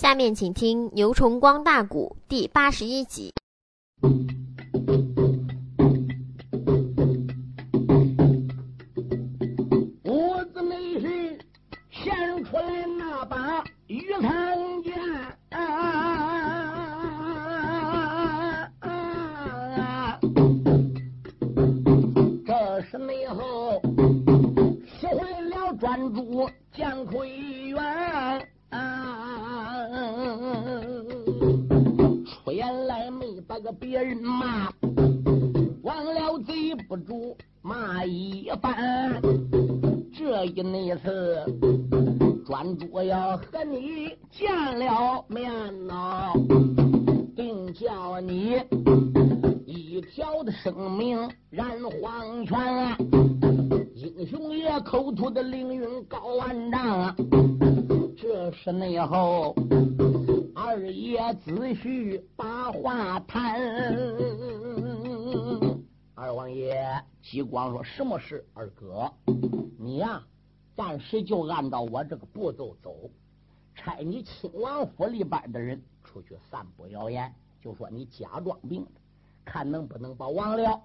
下面请听《牛崇光大鼓》第八十一集。什么事？二哥，你呀，暂时就按照我这个步骤走，差你亲王府里边的人出去散布谣言，就说你假装病，看能不能把王僚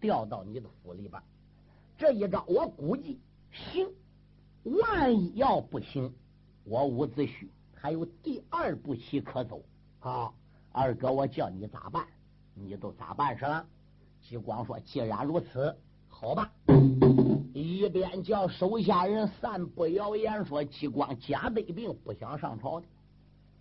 调到你的府里边。这一招我估计行，万一要不行，我伍子胥。”还有第二步棋可走啊！二哥，我叫你咋办？你都咋办是了？吉光说：“既然如此，好吧。”一边叫手下人散布谣言，说吉光假得病，不想上朝的；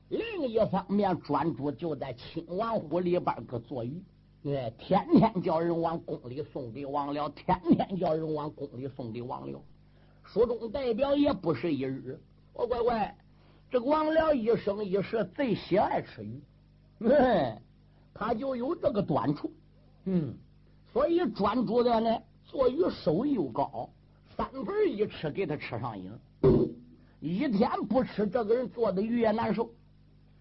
另一方面，专注就在亲王府里边个坐鱼，哎，天天叫人往宫里送给王僚，天天叫人往宫里送给王僚。书中代表也不是一日，我乖乖。这个王僚一生一世最喜爱吃鱼，嗯，他就有这个短处，嗯，所以专注的呢做鱼手艺又高，三盆一吃给他吃上瘾，一天不吃这个人做的鱼也难受，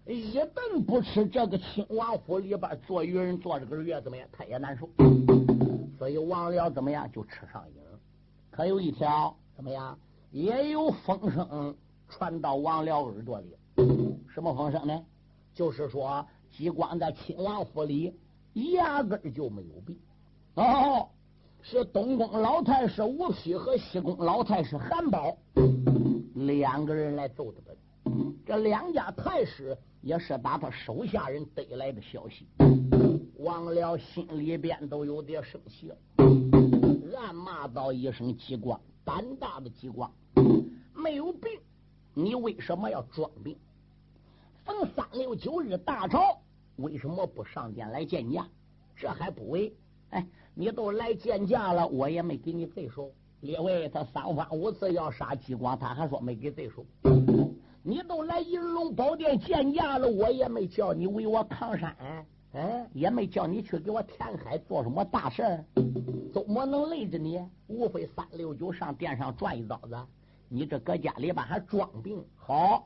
一顿不吃这个亲王府里边做鱼人做这个鱼怎么样，他也难受，所以王僚怎么样就吃上瘾，可有一条怎么样也有风声。传到王僚耳朵里，什么风声呢？就是说，吉光在亲王府里压根就没有病。哦，是东宫老太师吴丕和西宫老太师韩宝两个人来奏的本。这两家太师也是打他手下人得来的消息。王僚心里边都有点生气了，暗骂道一声：“吉光，胆大的吉光，没有病。”你为什么要装病？逢三六九日大朝，为什么不上殿来见驾？这还不为？哎，你都来见驾了，我也没给你罪受。列位，他三番五次要杀激光，他还说没给罪受。你都来银龙宝殿见驾了，我也没叫你为我抗山，哎，也没叫你去给我填海做什么大事，怎么能累着你？无非三六九上殿上转一遭子。你这搁家里边还装病？好，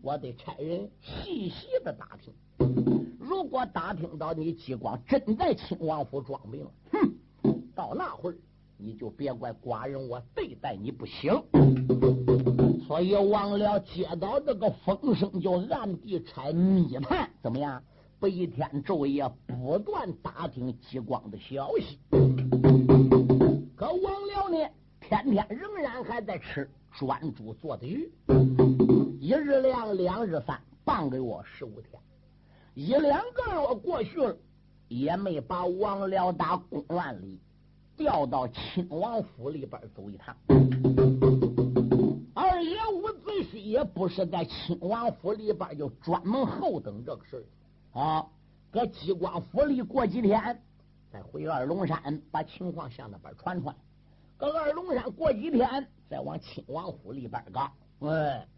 我得差人细细的打听。如果打听到你激光真在亲王府装病，哼，到那会儿你就别怪寡人我对待你不行。所以王僚接到这个风声，就暗地拆密探，怎么样？白天昼夜不断打听激光的消息。可王僚呢，天天仍然还在吃。专注做的鱼，一日两，两日三，半个月十五天，一两个月过去了，也没把王辽打公案里调到亲王府里边走一趟。二爷伍子胥也不是在亲王府里边就专门候等这个事啊，搁激光府里过几天，再回二龙山把情况向那边传传。搁二龙山过几天。再往亲王府里边搞，哎，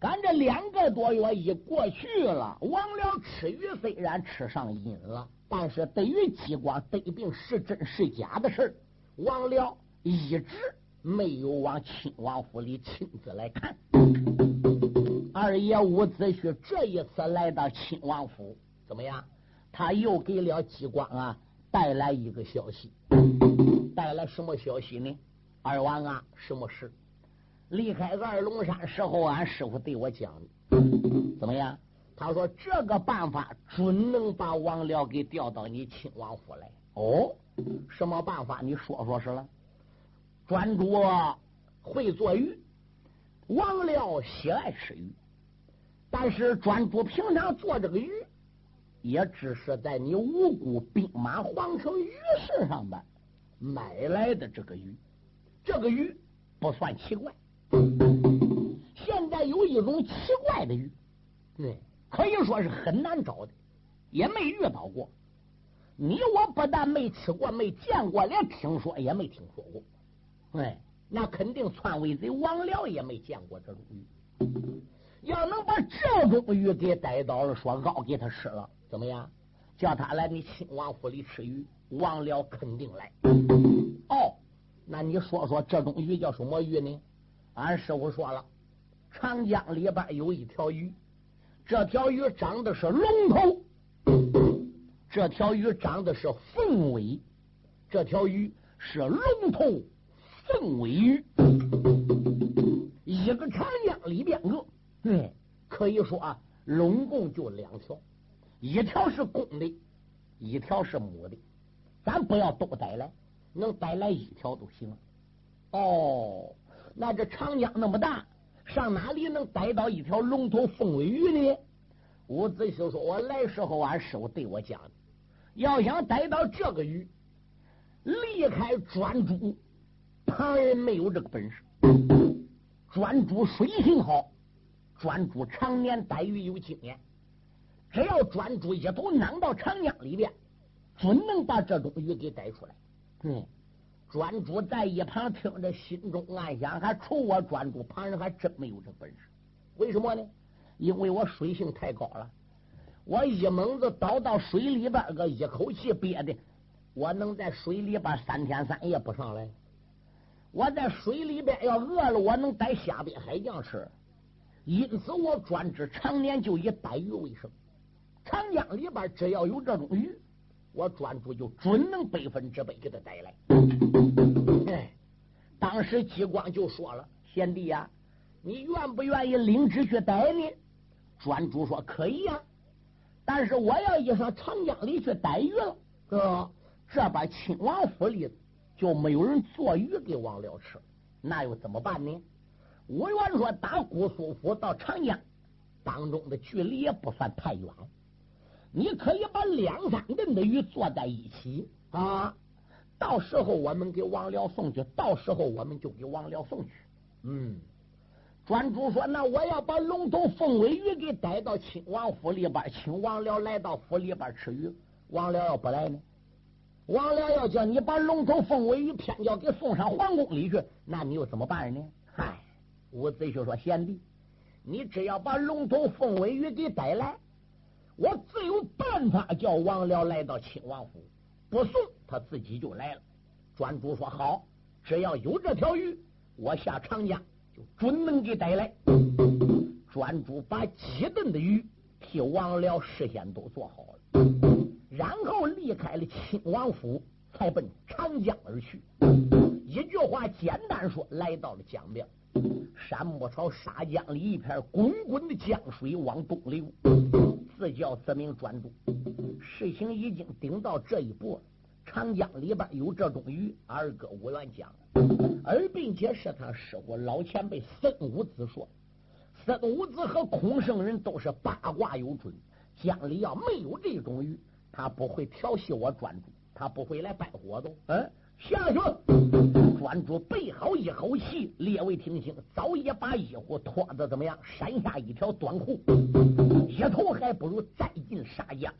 赶这两个多月一过去了，王僚吃鱼虽然吃上瘾了，但是对于激光得病是真是假的事王僚一直没有往亲王府里亲自来看。二爷伍子胥这一次来到亲王府，怎么样？他又给了激光啊带来一个消息，带来什么消息呢？二王啊，什么事？离开二龙山时候，俺师傅对我讲的，怎么样？他说这个办法准能把王辽给调到你亲王府来。哦，什么办法？你说说是了。专主会做鱼，王辽喜爱吃鱼，但是专主平常做这个鱼，也只是在你五谷兵马皇城鱼市上的买来的这个鱼，这个鱼不算奇怪。现在有一种奇怪的鱼，对。可以说是很难找的，也没遇到过。你我不但没吃过、没见过，连听说也没听说过。哎，那肯定篡位贼王僚也没见过这种鱼。要能把这种鱼给逮到了，说熬给他吃了，怎么样？叫他来你亲王府里吃鱼，王僚肯定来。哦，那你说说这种鱼叫什么鱼呢？俺师傅说了，长江里边有一条鱼。这条鱼长的是龙头，这条鱼长的是凤尾，这条鱼是龙头凤尾鱼。一个长江里边个，对，可以说啊，拢共就两条，一条是公的，一条是母的。咱不要都逮来，能逮来一条都行。哦，那这长江那么大。上哪里能逮到一条龙头凤尾鱼呢？伍子胥说：“我来时候，俺师傅对我讲的，要想逮到这个鱼，离开专诸，旁人没有这个本事。专诸水性好，专诸常年逮鱼有经验，只要专诸一头囊到长江里边，准能把这种鱼给逮出来。嗯。”专诸在一旁听着，心中暗想：还除我专诸，旁人还真没有这本事。为什么呢？因为我水性太高了，我一猛子倒到水里边，个一口气憋的，我能在水里边三天三夜不上来。我在水里边要饿了，我能逮虾鳖海酱吃。因此，我专职常年就以逮鱼为生。长江里边只要有这种鱼。我专注就准能百分之百给他带来。哎，当时激光就说了：“贤弟呀，你愿不愿意领旨去逮呢？”专诸说：“可以呀，但是我要一上长江里去逮鱼了，哥，这边亲王府里就没有人做鱼给王辽吃，那又怎么办呢？”吴元说：“打姑苏府到长江当中的距离也不算太远。”你可以把两三吨的鱼做在一起啊，到时候我们给王辽送去，到时候我们就给王辽送去。嗯，专主说，那我要把龙头凤尾鱼给带到亲王府里边，请王辽来到府里边吃鱼。王辽要不来呢？王辽要叫你把龙头凤尾鱼偏要给送上皇宫里去，那你又怎么办呢？嗨，伍子胥说，贤弟，你只要把龙头凤尾鱼给带来。我自有办法叫王辽来到亲王府，不送他自己就来了。专主说好，只要有这条鱼，我下长江就准能给带来。专主把几吨的鱼替王辽事先都做好了，然后离开了亲王府，才奔长江而去。一句话简单说，来到了江边。山木朝沙江里一片滚滚的江水往东流。自叫自名专注，事情已经顶到这一步，长江里边有这种鱼，二哥吴元讲，而并且是他师傅老前辈孙武子说，孙武子和孔圣人都是八卦有准，江里要没有这种鱼，他不会调戏我专注，他不会来拜火的。嗯，下去，专注备好一口气，列位听清，早已把衣服脱的怎么样？山下一条短裤。一头还不如再进沙江。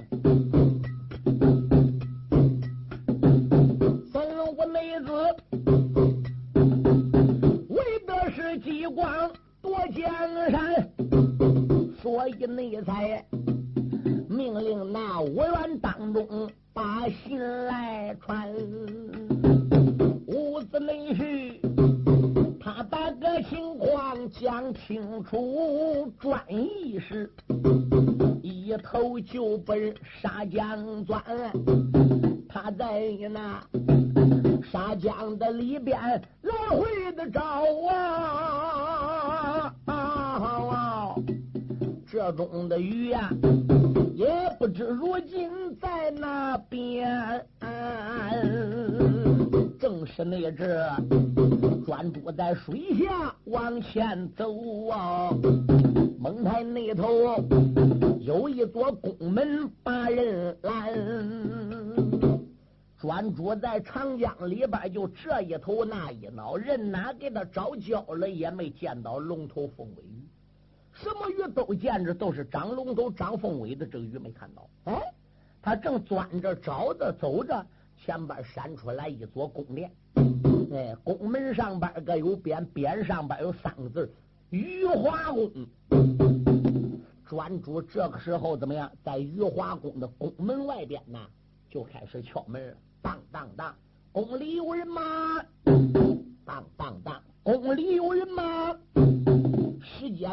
三五妹子为的是激光夺江山，所以内才命令那五员当中把信来传。讲清楚，专一是。一头就奔沙江钻，他在那沙江的里边来回的找啊，只这种的鱼呀，也不知如今在哪边。正是那只专注在水下往前走啊，蒙台那头有一座宫门把人拦。专注在长江里边，就这一头那一脑，人哪给他找焦了，也没见到龙头凤尾鱼。什么鱼都见着，都是长龙头、长凤尾的，这个鱼没看到。哎，他正钻着找着走着，前边闪出来一座宫殿。哎，宫门上边个有匾，匾上边有三个字“玉华宫”。专主这个时候怎么样？在玉华宫的宫门外边呢，就开始敲门了。当当当，宫里有人吗？当当当，宫里有人吗？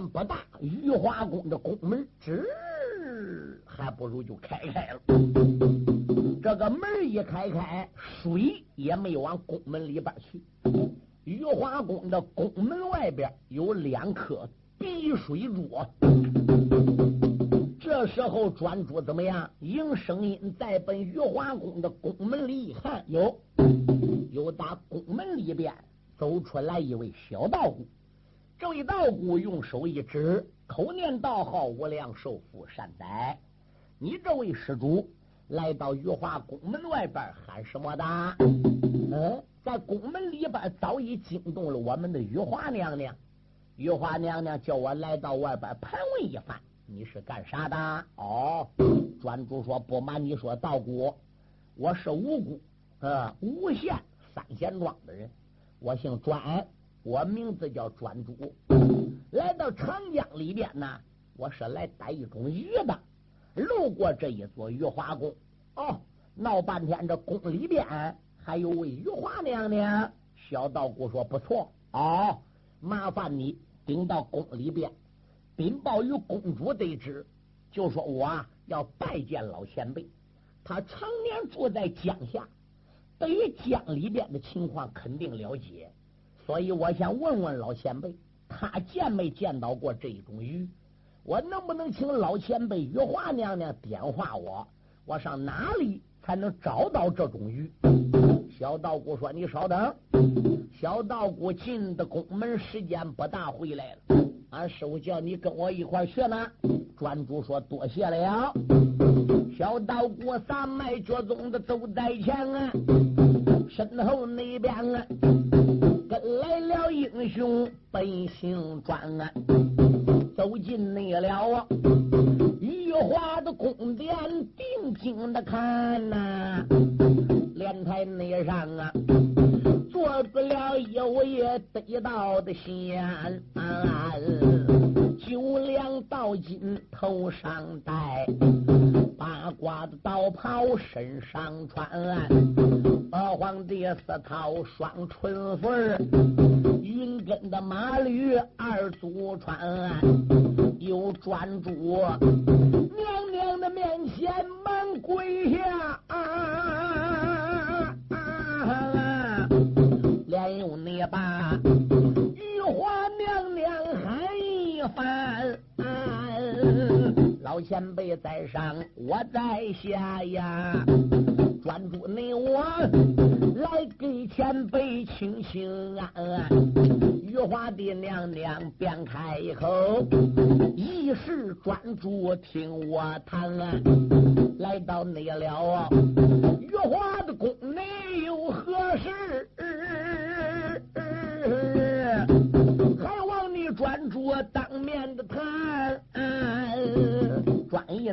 不大，玉华宫的宫门吱，还不如就开开了。这个门一开开，水也没往宫门里边去。玉华宫的宫门外边有两颗碧水珠。这时候专诸怎么样？迎声音再奔玉华宫的宫门里一看，有有打宫门里边走出来一位小道姑。这位道姑用手一指，口念道号：“无量寿佛善哉！你这位施主来到玉华宫门外边喊什么的？嗯，在宫门里边早已惊动了我们的玉华娘娘。玉华娘娘叫我来到外边盘问一番。”你是干啥的？哦，专主说不瞒你说，道姑，我是无辜，呃，无县三贤庄的人，我姓专，我名字叫专主。来到长江里边呢，我是来逮一种鱼的，路过这一座玉华宫，哦，闹半天这宫里边还有位玉华娘娘。小道姑说不错，哦，麻烦你顶到宫里边。禀报与公主得知，就说我要拜见老前辈。他常年住在江下，对于江里边的情况肯定了解，所以我想问问老前辈，他见没见到过这种鱼？我能不能请老前辈玉华娘娘点化我？我上哪里才能找到这种鱼？小道姑说：“你稍等。”小道姑进的宫门，时间不大，回来了。俺师傅叫你跟我一块去呢。专主说多谢了。小道姑撒迈脚踪的走在前啊，身后那边啊来了英雄本姓专啊，走进那了啊玉华的宫殿，定睛的看呐，莲台那上啊。坐不了有也得到的仙，九两道金头上戴，八卦的道袍身上穿，二皇帝四套双春服，云根的马驴二足穿，又专注娘娘的面前忙跪下。啊连用你把喊一番，老前辈在上，我在下呀。专注你我来给前辈请请安。玉华的娘娘便开口，一时专注听我谈。来到内了，玉华的宫内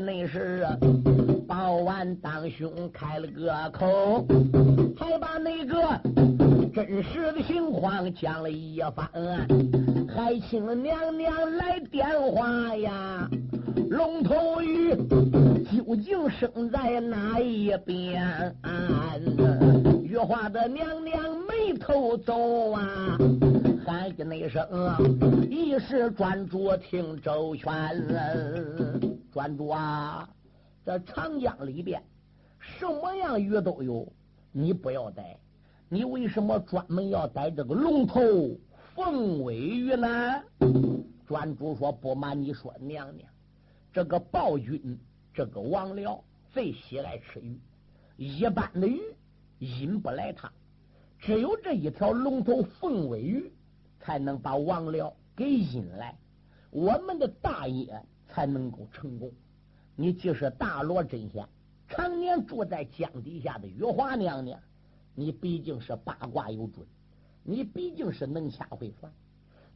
专一那时报完当兄开了个口，还把那个真实的情况讲了一番，还请娘娘来电话呀。龙头鱼究竟生在哪一边？玉华的娘娘眉头皱啊，喊一那声，一时专注听周全。专注啊，在长江里边，什么样鱼都有，你不要逮。你为什么专门要逮这个龙头凤尾鱼呢？专主说：“不瞒你说，娘娘。”这个暴君，这个王僚最喜爱吃鱼，一般的鱼引不来他，只有这一条龙头凤尾鱼才能把王僚给引来，我们的大业才能够成功。你既是大罗真仙，常年住在江底下的玉华娘娘，你毕竟是八卦有准，你毕竟是能掐会算。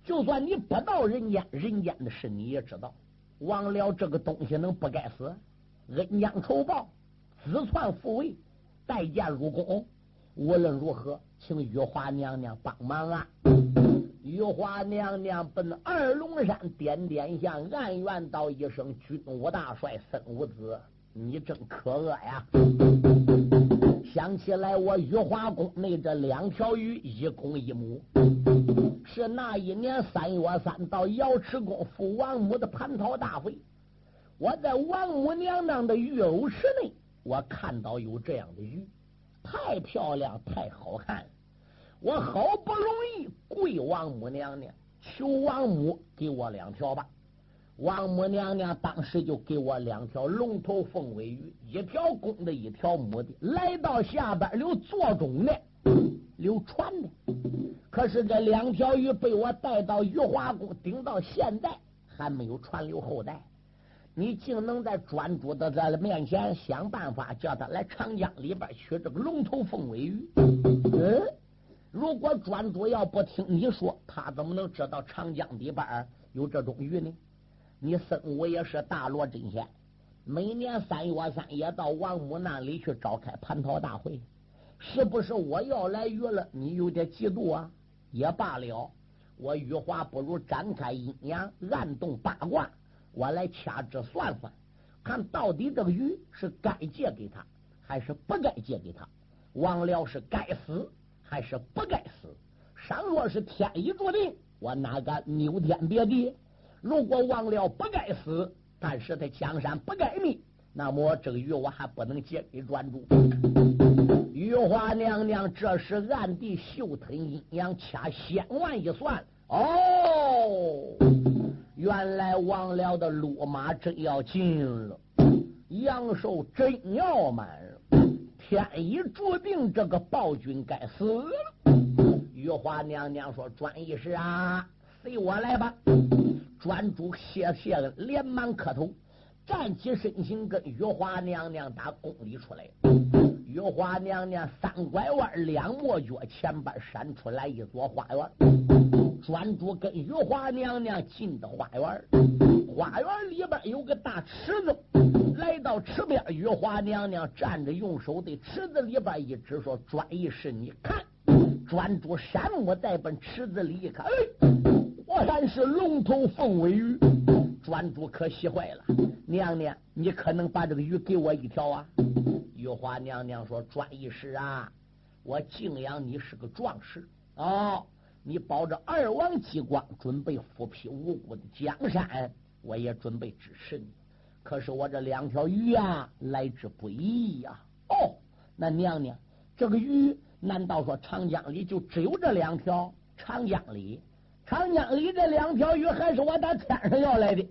就算你不到人间，人间的事你也知道。王僚这个东西能不该死？恩将仇报，自篡复位，带剑入宫。无论如何，请玉华娘娘帮忙啊！玉华娘娘奔二龙山，点点香，暗怨道一声：“军武大帅孙武子，你真可恶呀！”想起来，我玉华宫内这两条鱼，一公一母，是那一年三月三到瑶池宫父王母的蟠桃大会，我在王母娘娘的玉藕池内，我看到有这样的鱼，太漂亮，太好看了。我好不容易跪王母娘娘，求王母给我两条吧。王母娘娘当时就给我两条龙头凤尾鱼，一条公的，一条母的。来到下边留座中的，留船的。可是这两条鱼被我带到玉华宫，顶到现在还没有传留后代。你竟能在专主的在面前想办法叫他来长江里边取这个龙头凤尾鱼？嗯。如果专主要不听你说，他怎么能知道长江底边有这种鱼呢？你孙武也是大罗真仙，每年三月三也到王母那里去召开蟠桃大会，是不是我要来鱼了？你有点嫉妒啊？也罢了，我羽化不如展开阴阳，暗动八卦，我来掐指算算，看到底这个鱼是该借给他，还是不该借给他？王辽是该死。还是不该死。倘若是天意注定，我哪敢扭天别地？如果忘了不该死，但是他江山不该灭，那么这个鱼我还不能借给专主。玉华娘娘这时暗地嗅吞阴阳，掐仙丸一算，哦，原来王辽的路马真要进了，阳寿真要满。天已注定，这个暴君该死了。玉华娘娘说：“专一师啊，随我来吧。”专主谢谢了，连忙磕头，站起身形，跟玉华娘娘打宫里出来。玉华娘娘三拐弯，两抹脚，前边闪出来一座花园。专主跟玉华娘娘进的花园，花园里边有个大池子。来到池边，玉华娘娘站着，用手对池子里边一指，说：“专一是你看。”专主山木在奔池子里一看，哎，果然是龙头凤尾鱼。专主可喜坏了，娘娘，你可能把这个鱼给我一条啊？玉华娘娘说：“专一师啊，我敬仰你是个壮士哦，你保着二王激光，准备复辟无辜的江山，我也准备支持你。”可是我这两条鱼啊，来之不易呀！哦，那娘娘，这个鱼难道说长江里就只有这两条？长江里，长江里这两条鱼还是我打天上要来的？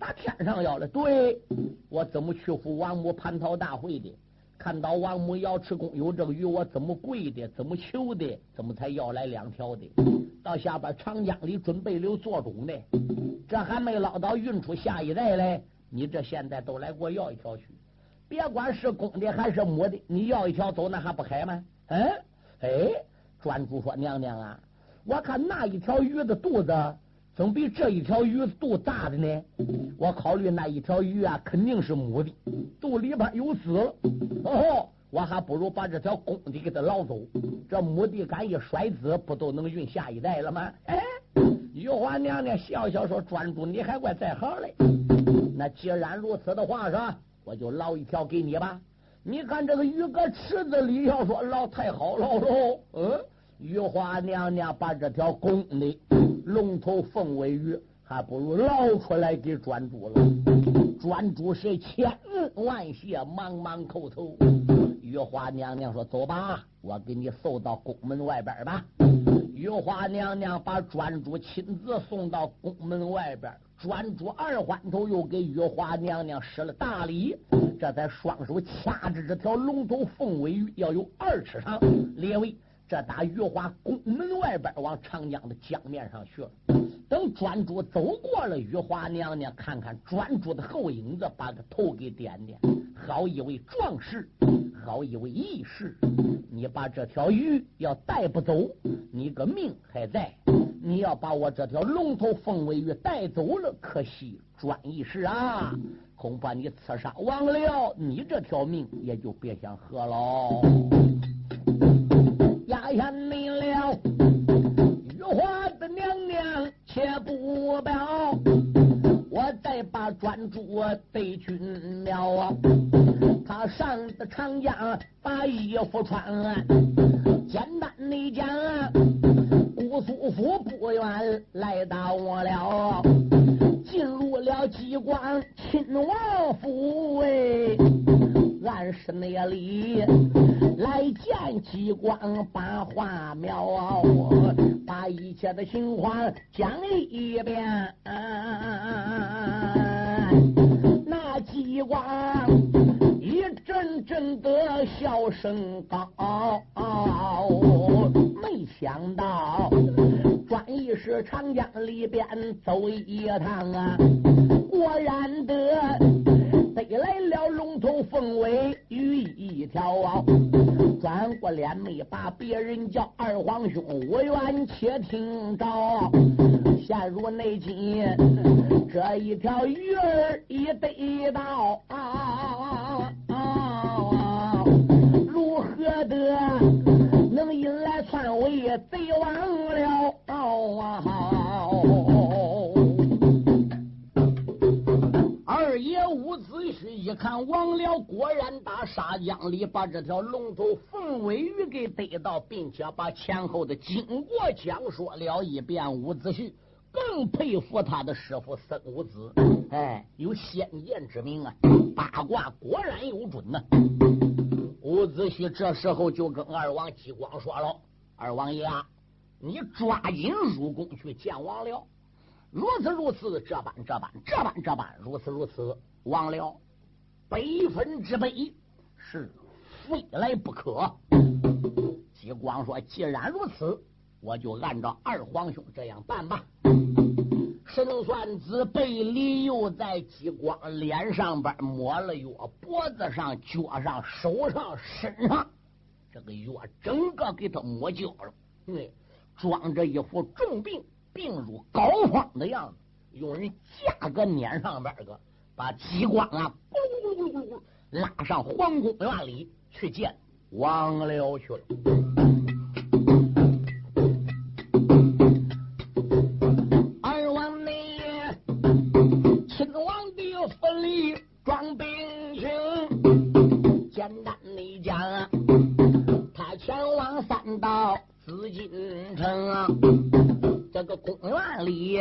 打天上要的？对，我怎么去赴王母蟠桃大会的？看到王母瑶池宫有这个鱼，我怎么跪的？怎么求的？怎么才要来两条的？到下边长江里准备留做种的，这还没捞到运出下一代来。你这现在都来给我要一条去，别管是公的还是母的，你要一条走，那还不海吗？嗯，哎，专主说娘娘啊，我看那一条鱼的肚子总比这一条鱼肚大的呢。我考虑那一条鱼啊，肯定是母的，肚里边有子。哦，我还不如把这条公的给它捞走，这母的敢一甩子，不都能运下一代了吗？哎，玉华娘娘笑笑说：“专主，你还怪在行嘞。”那既然如此的话，是吧？我就捞一条给你吧。你看这个鱼搁池子里，要说捞太好捞喽。嗯，玉华娘娘把这条公的龙头凤尾鱼，还不如捞出来给专主了。专主是千恩万谢，忙忙叩头。玉华娘娘说：“走吧，我给你送到宫门外边吧。”玉华娘娘把专主亲自送到宫门外边。专主二环头又给玉华娘娘施了大礼，这才双手掐着这条龙头凤尾鱼，要有二尺长。列位，这打玉华宫门外边往长江的江面上去了。等专主走过了，玉华娘娘看看专主的后影子，把个头给点点，好一位壮士，好一位义士。你把这条鱼要带不走，你个命还在。你要把我这条龙头凤尾鱼带走了，可惜专义士啊，恐怕你刺杀王辽，你这条命也就别想喝喽。压下你了，玉华的娘娘且不表，我再把专诸对君了啊。他上的长江把衣服穿，简单的讲。姑苏府不远来到我了，进入了激光亲王府哎，俺是那里来见激光把话描，把一切的情况讲一遍。那激光一阵阵的笑声高。没想到，转一时长江里边走一趟啊，果然得得来了龙头凤尾鱼一条啊！转过脸没把别人叫二皇兄，我愿且听着，陷入内急，这一条鱼儿已得到，如何得？能引来篡位贼王了二看王辽果然打沙江里把这条龙头凤尾鱼给逮到，并且把前后的经过讲说了一遍。伍子胥更佩服他的师傅孙武子，哎，有先见之明啊，八卦果然有准呐。伍子胥这时候就跟二王激光说了：“二王爷啊，你抓紧入宫去见王辽。如此如此，这般这般，这般这般，如此如此。王辽百分之百是非来不可。”激光说：“既然如此，我就按照二皇兄这样办吧。”神算子背里又在激光脸上边抹了药，脖子上、脚上、手上、身上，这个药整个给他抹焦了。对，装着一副重病、病入膏肓的样子，用人架个撵上边个，把激光啊咕咕咕咕拉上皇宫院里去见王六去了。二王爷秦王的府里装病情简单的讲啊他前往三道紫禁城啊这个公园里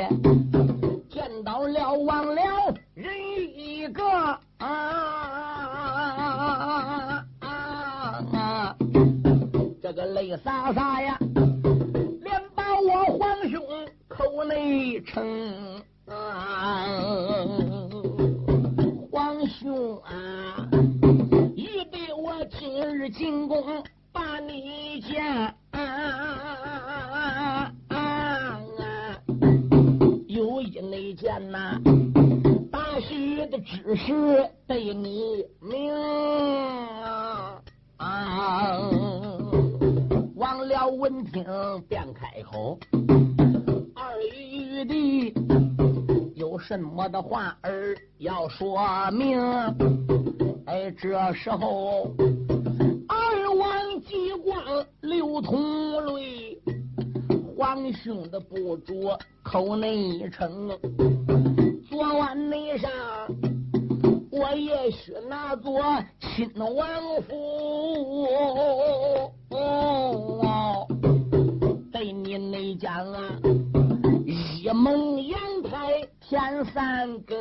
一门阳台添三更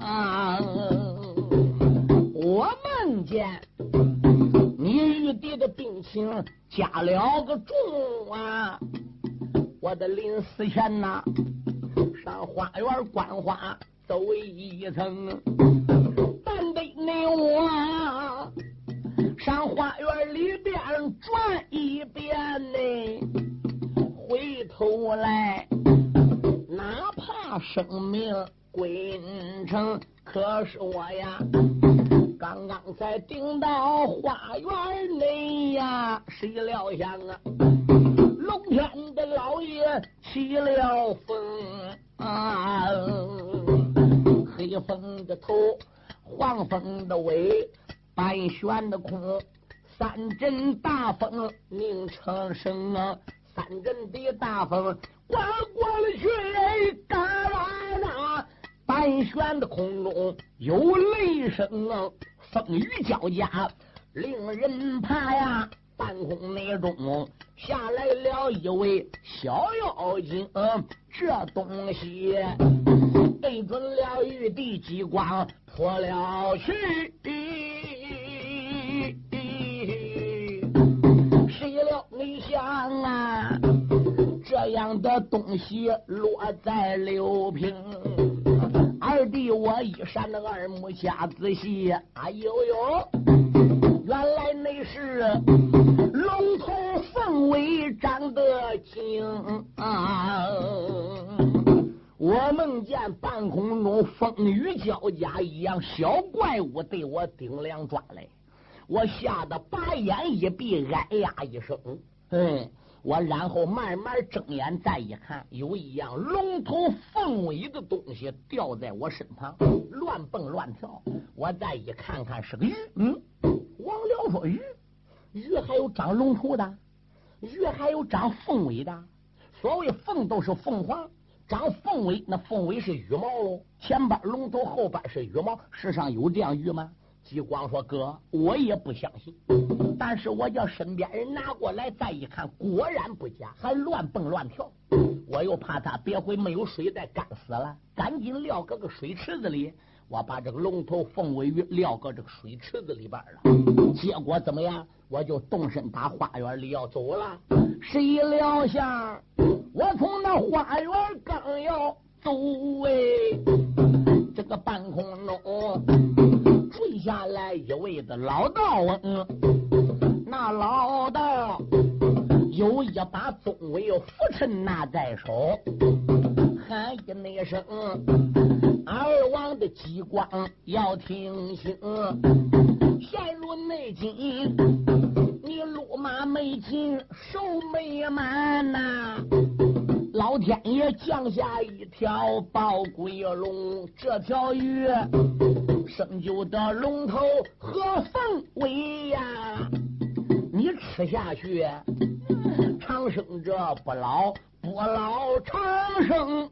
啊。我梦见你玉帝的病情加了个重啊！我的临死前呐，上花园观花走一层，但得你我上花园里边转一遍呢，回头来，生命归城，可是我呀。刚刚才顶到花园内呀，谁料想啊，龙天的老爷起了风啊，黑风的头，黄风的尾，半旋的空，三阵大风拧成声啊，三阵的大风刮过了去，嘎啦啦，半悬的空中有雷声啊。风雨交加，令人怕呀！半空内中下来了一位小妖精，这东西对准了玉帝激光泼了去。样的东西落在刘平。二弟，我一扇那二目下仔细，哎呦呦，原来那是龙头凤尾长得精啊！我梦见半空中风雨交加一样，小怪物对我顶梁抓来，我吓得把眼一闭，哎呀一声，嗯。我然后慢慢睁眼，再一看，有一样龙头凤尾的东西掉在我身旁，乱蹦乱跳。我再一看看，是个鱼。嗯，王辽说：“鱼，鱼还有长龙头的，鱼还有长凤尾的。所谓凤都是凤凰，长凤尾那凤尾是羽毛喽。前边龙头，后边是羽毛。世上有这样鱼吗？”激光说：“哥，我也不相信，但是我叫身边人拿过来，再一看，果然不假，还乱蹦乱跳。我又怕他别回没有水再干死了，赶紧撂搁个水池子里。我把这个龙头凤尾鱼撂搁这个水池子里边了。结果怎么样？我就动身打花园里要走了。谁料想，我从那花园刚要走，哎，老道啊，嗯，那老道有一把宗尾拂尘拿在手，喊一那声：“二王的激光要听清，陷入内境，你路马没进，手没满呐。”老天爷降下一条宝龟龙，这条鱼生就的龙头和凤尾呀，你吃下去长生者不老，不老长生。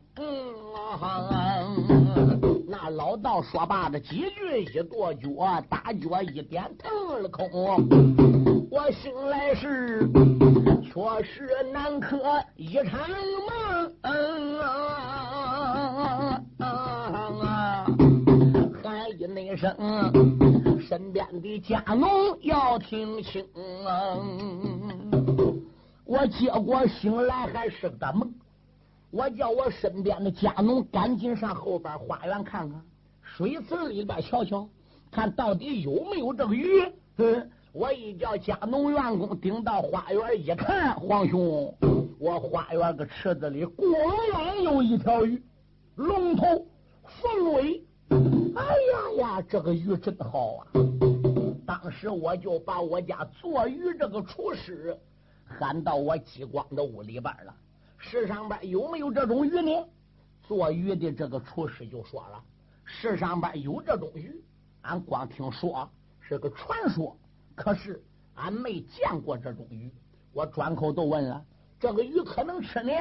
那老道说罢的几句，一跺脚，大脚一点，腾了空。我醒来时。确实难克一场梦，喊一那声，身边的家奴要听清。我结果醒来还是个梦，我叫我身边的家奴赶紧上后边花园看看，水池里边瞧瞧，看到底有没有这个鱼。嗯我一叫家农员工顶到花园一看，皇兄，我花园个池子里果然有一条鱼，龙头凤尾。哎呀呀，这个鱼真好啊！当时我就把我家做鱼这个厨师喊到我激光的屋里边了。世上边有没有这种鱼呢？做鱼的这个厨师就说了：世上边有这种鱼，俺光听说是个传说。可是俺没见过这种鱼，我转口都问了，这个鱼可能吃呢？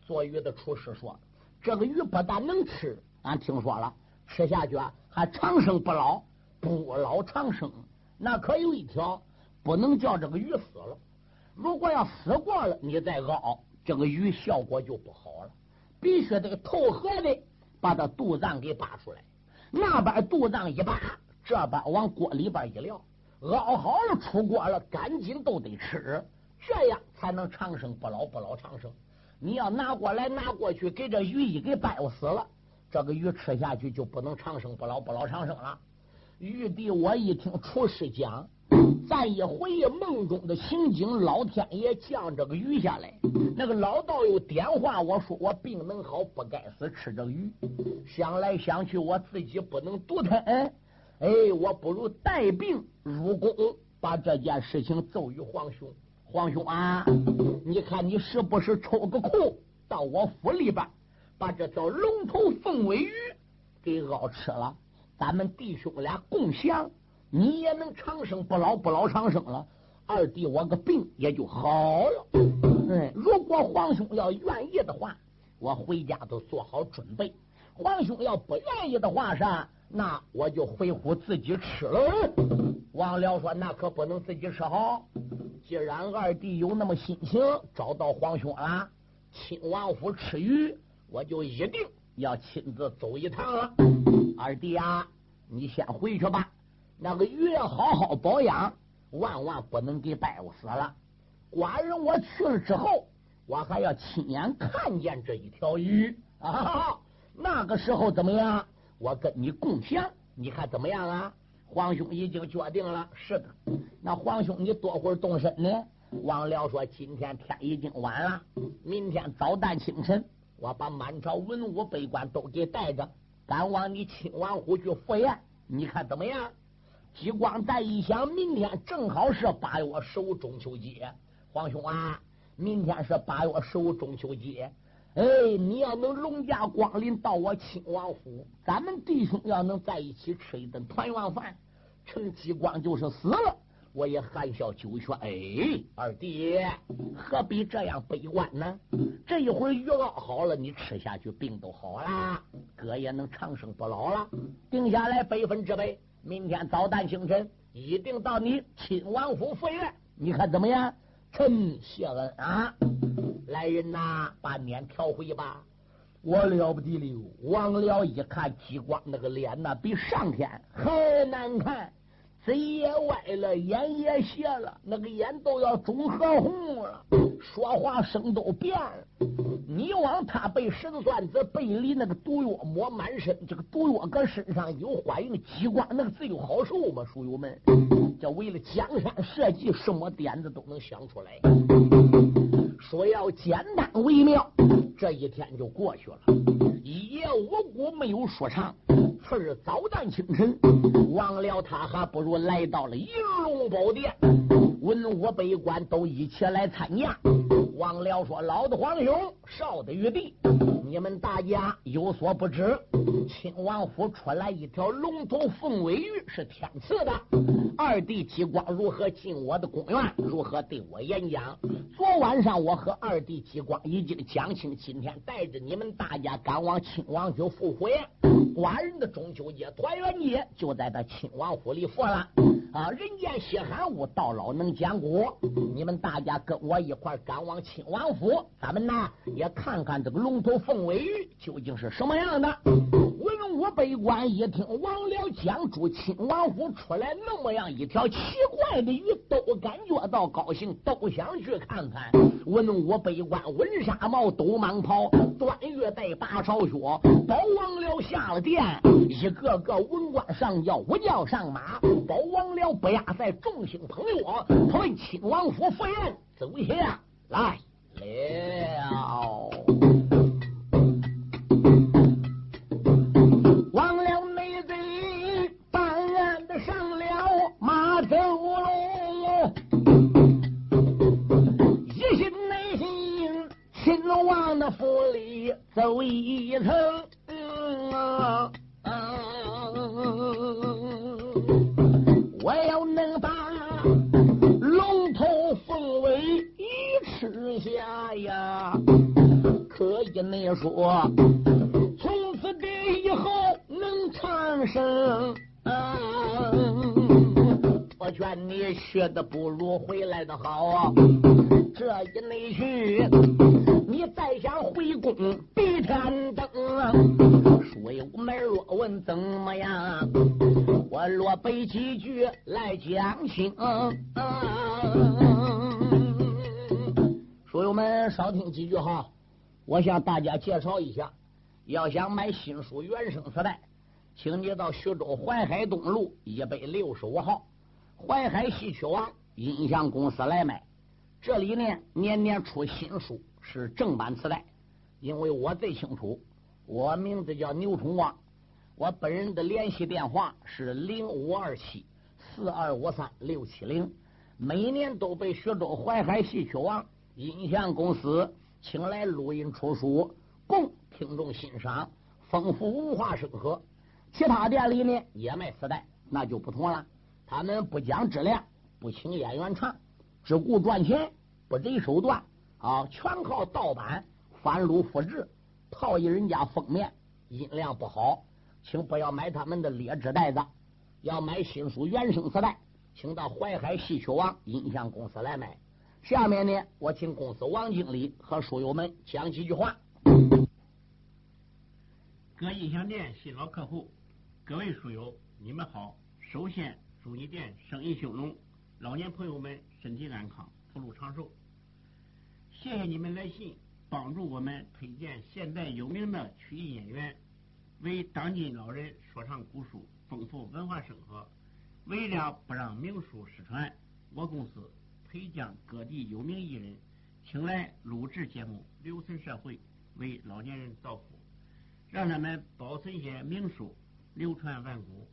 做鱼的厨师说，这个鱼不但能吃，俺听说了，吃下去啊还长生不老，不老长生。那可有一条，不能叫这个鱼死了。如果要死过了，你再熬，这个鱼效果就不好了。必须得透河的把它肚脏给扒出来，那边肚脏一扒，这边往锅里边一撂。熬好了出锅了，赶紧都得吃，这样才能长生不老，不老长生。你要拿过来拿过去，给这鱼一给掰死了，这个鱼吃下去就不能长生不老不老长生了。玉帝，我一听厨师讲，再一回忆梦中的情景，老天爷降这个鱼下来，那个老道又点化我说我病能好，不该死吃这个鱼。想来想去，我自己不能独吞，哎，我不如带病入宫，把这件事情奏于皇兄。皇兄啊，你看你是不是抽个空到我府里边，把这条龙头凤尾鱼给熬吃了？咱们弟兄俩共享，你也能长生不老，不老长生了。二弟，我个病也就好了。嗯，如果皇兄要愿意的话，我回家都做好准备。皇兄要不愿意的话，是那我就回府自己吃了。王辽说：“那可不能自己吃好。既然二弟有那么心情，找到皇兄啊，亲王府吃鱼，我就一定要亲自走一趟了。二弟啊，你先回去吧。那个鱼要好好保养，万万不能给败死了。寡人我去了之后，我还要亲眼看见这一条鱼啊！那个时候怎么样？我跟你共享，你看怎么样啊？”皇兄已经决定了，是的。那皇兄，你多会儿动身呢？王辽说：“今天天已经晚了，明天早旦清晨，我把满朝文武百官都给带着，赶往你亲王府去赴宴。你看怎么样？”激光再一想，明天正好是八月十五中秋节。皇兄啊，明天是八月十五中秋节。哎，你要能龙驾光临到我亲王府，咱们弟兄要能在一起吃一顿团圆饭，成吉光就是死了，我也含笑九泉。哎，二弟何必这样悲观呢？这一会儿鱼熬好了，你吃下去，病都好了，哥也能长生不老了。定下来百分之百，明天早旦清晨一定到你亲王府赴宴，你看怎么样？臣谢恩啊！来人呐，把脸调回吧！我了不得了！王僚一看激光那个脸呐，比上天还难看，嘴也歪了，眼也斜了，那个眼都要肿和红了，说话声都变了。你往他被神算子背里那个毒药抹满身，这个毒药搁身上有欢迎激光那个罪有好受吗？书友们，这为了江山社稷，什么点子都能想出来。说要简单为妙，这一天就过去了。一夜无故没有说唱，次日早旦清晨，忘了他还不如来到了银龙宝殿，文武百官都一起来参加。王辽说：“老的皇兄，少的玉帝，你们大家有所不知，亲王府出来一条龙头凤尾鱼是天赐的。二弟吉光如何进我的宫院？如何对我演讲？昨晚上我和二弟吉光已经讲清，今天带着你们大家赶往亲王府赴会。寡人的中秋节团圆节就在这亲王府里过了。啊，人间稀罕物，到老能讲古。你们大家跟我一块赶往。亲王府，咱们呢也看看这个龙头凤尾鱼究竟是什么样的。武百官一听王辽讲出亲王府出来那么样一条奇怪的鱼，都感觉到高兴，都想去看看。文武百官文纱帽，兜蟒袍，端月带八朝靴，保王辽下了殿，一个个文官上轿，武将上马，保王辽不压在众星捧月，他问亲王府赴宴走下。来了，走一层，我要能把龙头凤尾一。吃下呀，可以你说，从此这以后能长生。劝你学的不如回来的好，这一内去，你再想回宫比天灯。书友们若问怎么样，我落背几句来讲清。书友们少听几句哈，我向大家介绍一下，要想买新书原声磁带，请你到徐州淮海东路一百六十五号淮海戏曲王音像公司来买。这里呢，年年出新书，是正版磁带。因为我最清楚，我名字叫牛崇光，我本人的联系电话是零五二七四二五三六七零。每年都被徐州淮海戏曲王音像公司请来录音出书，供听众欣赏，丰富文化生活。其他店里呢也卖磁带，那就不同了。他们不讲质量，不请演员唱，只顾赚钱，不择手段啊，全靠盗版、翻录、复制，套一人家封面，音量不好，请不要买他们的劣质袋子，要买新书原声磁带。请到淮海戏曲王音像公司来买。下面呢，我请公司王经理和书友们讲几句话。各音像店新老客户，各位书友，你们好！首先祝你店生意兴隆，老年朋友们身体安康，福禄长寿。谢谢你们来信，帮助我们推荐现代有名的曲艺演员，为当今老人说唱古书，丰富文化生活。为了不让名书失传，我公司培将各地有名艺人请来录制节目，留存社会，为老年人造福，让他们保存些名书，流传万古。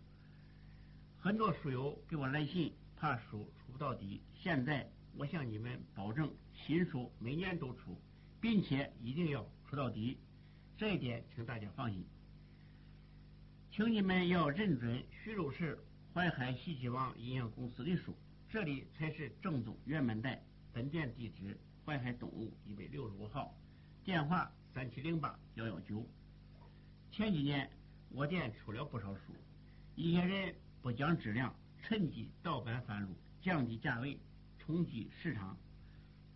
很多书友给我来信，怕书出不到底。现在我向你们保证，新书每年都出，并且一定要出到底，这一点请大家放心。请你们要认准徐州市。淮海戏曲王音像公司的书，这里才是正宗原版带。本店地址：淮海东路一百六十五号，电话三七零八幺幺九。前几年我店出了不少书，一些人不讲质量，趁机盗版翻录，降低价位，冲击市场，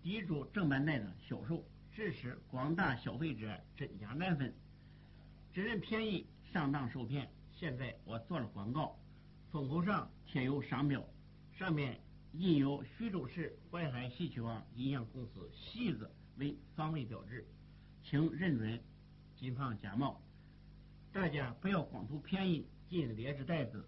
抵住正版带的销售，致使广大消费者真假难分，只认便宜，上当受骗。现在我做了广告。封口上贴有商标，上面印有徐州市淮海戏曲王音像公司“戏”字为防伪标志，请认准，谨防假冒。大家不要光图便宜进劣质袋子，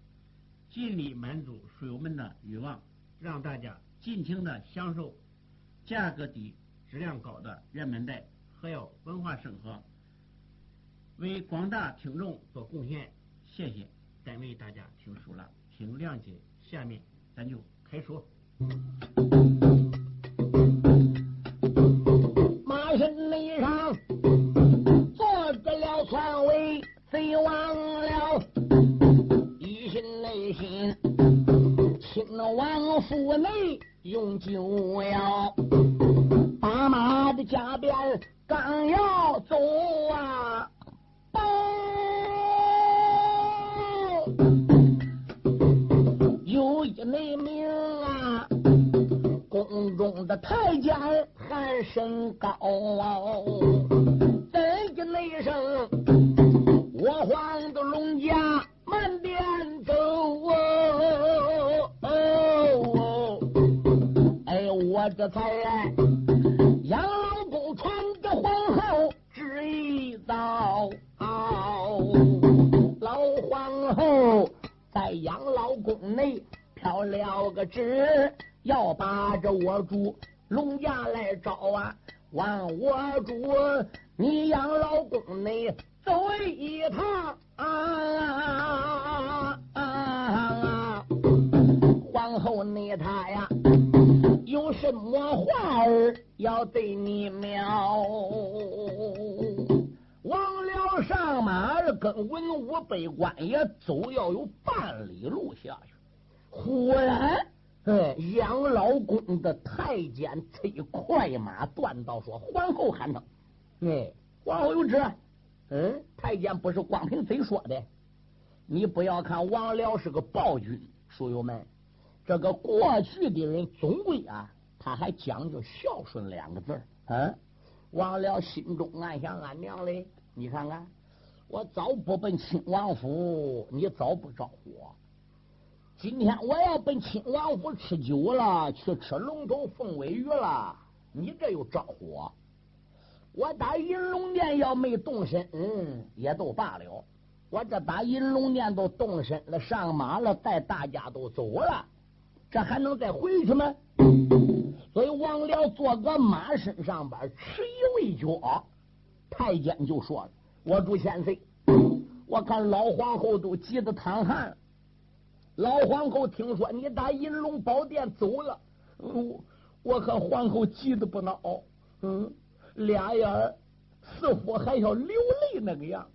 尽力满足水友们的欲望，让大家尽情的享受价格低、质量高的热门带，还要文化生活，为广大听众做贡献。谢谢，单为大家听书了，请谅解。下面。咱就开说。马身上坐着了篡位贼王府内用酒药，把马的加鞭刚要走啊！有一内名啊，宫中的太监喊声高，怎我这才杨老公传着皇后旨意到，老皇后在养老宫内。挑了个旨，要把这我主龙家来找啊！望我主你养老宫内走一趟啊！皇后你他呀，有什么话儿要对你描？忘了上马跟文武百官也走，要有半里路下去。忽然，哎，杨老公的太监催快马断道说：“皇后喊他，哎，皇后有旨，嗯，太监不是光凭嘴说的。你不要看王辽是个暴君，书友们，这个过去的人总归啊，他还讲究孝顺两个字儿。嗯，王辽心中暗想：俺娘嘞，你看看，我早不奔亲王府，你早不招呼我。今天我要奔亲王府吃酒了，去吃龙头凤尾鱼了，你这又招呼我。我打银龙殿要没动身，嗯，也都罢了。我这打银龙殿都动身了，上马了，带大家都走了，这还能再回去吗？所以王辽坐个马身上边，迟疑未决。太监就说：“我主先生，我看老皇后都急得淌汗。老皇后听说你打银龙宝殿走了，我我和皇后急得不恼。嗯。”俩眼似乎还要流泪那个样，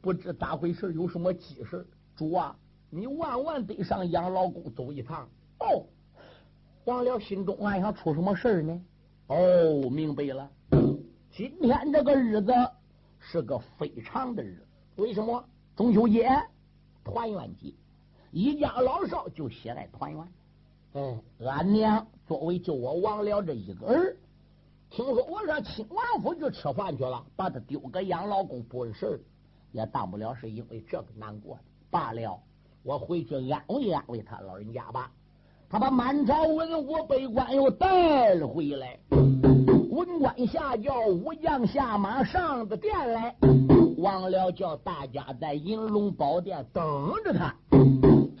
不知咋回事，有什么急事？主啊，你万万得上养老宫走一趟。哦，王辽心中暗想：出什么事呢？哦，明白了。今天这个日子是个非常的日子，为什么？中秋节，团圆节，一家老少就喜爱团圆。嗯，俺娘作为就我王辽这一个儿。听说我上亲王府去吃饭去了，把他丢个养老宫不是事也当不了是因为这个难过的罢了。我回去安慰安慰他老人家吧。他把满朝文武百官又带了回来，文官下轿，武将下马上的殿来，忘了叫大家在银龙宝殿等着他。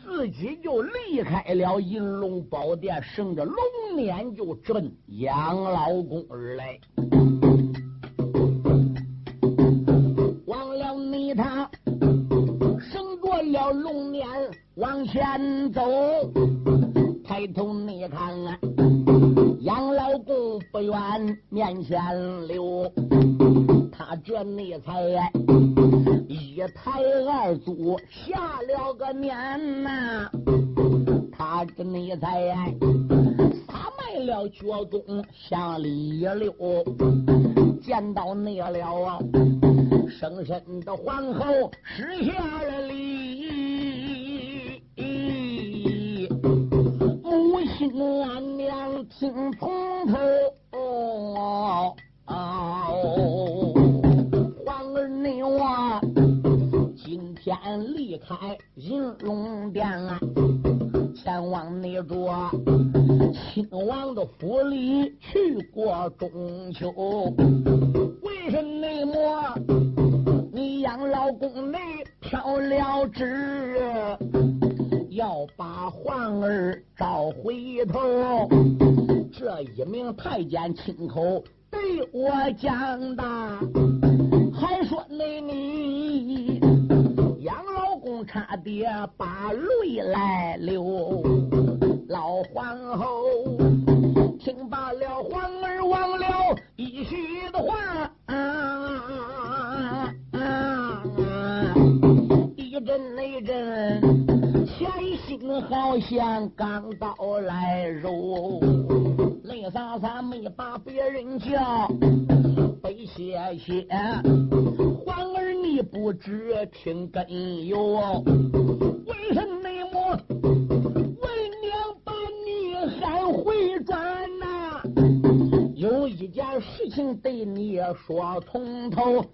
自己就离开了银龙宝殿，乘着龙辇就直奔养老宫而来。忘了你他乘着了龙辇往前走，抬头你看啊，养老公不远面前溜，他这你才。一抬二祖下了个年呐，他这内在撒卖了脚宗向里溜，见到你了啊，生身的皇后施下了礼，母亲俺娘听从头。先离开银龙殿啊，前往那座亲王的府里去过中秋。为什么你养老宫内飘了枝，要把皇儿召回头？这一名太监亲口对我讲的，还说那你杨老公。差点把泪来流，老皇后听罢了皇儿忘了一句的话，啊一阵一阵，好像刚到来肉，泪洒洒没把别人叫，悲谢谢。你不知听根由，为什么为娘把你喊回转呐？有一件事情对你说从头。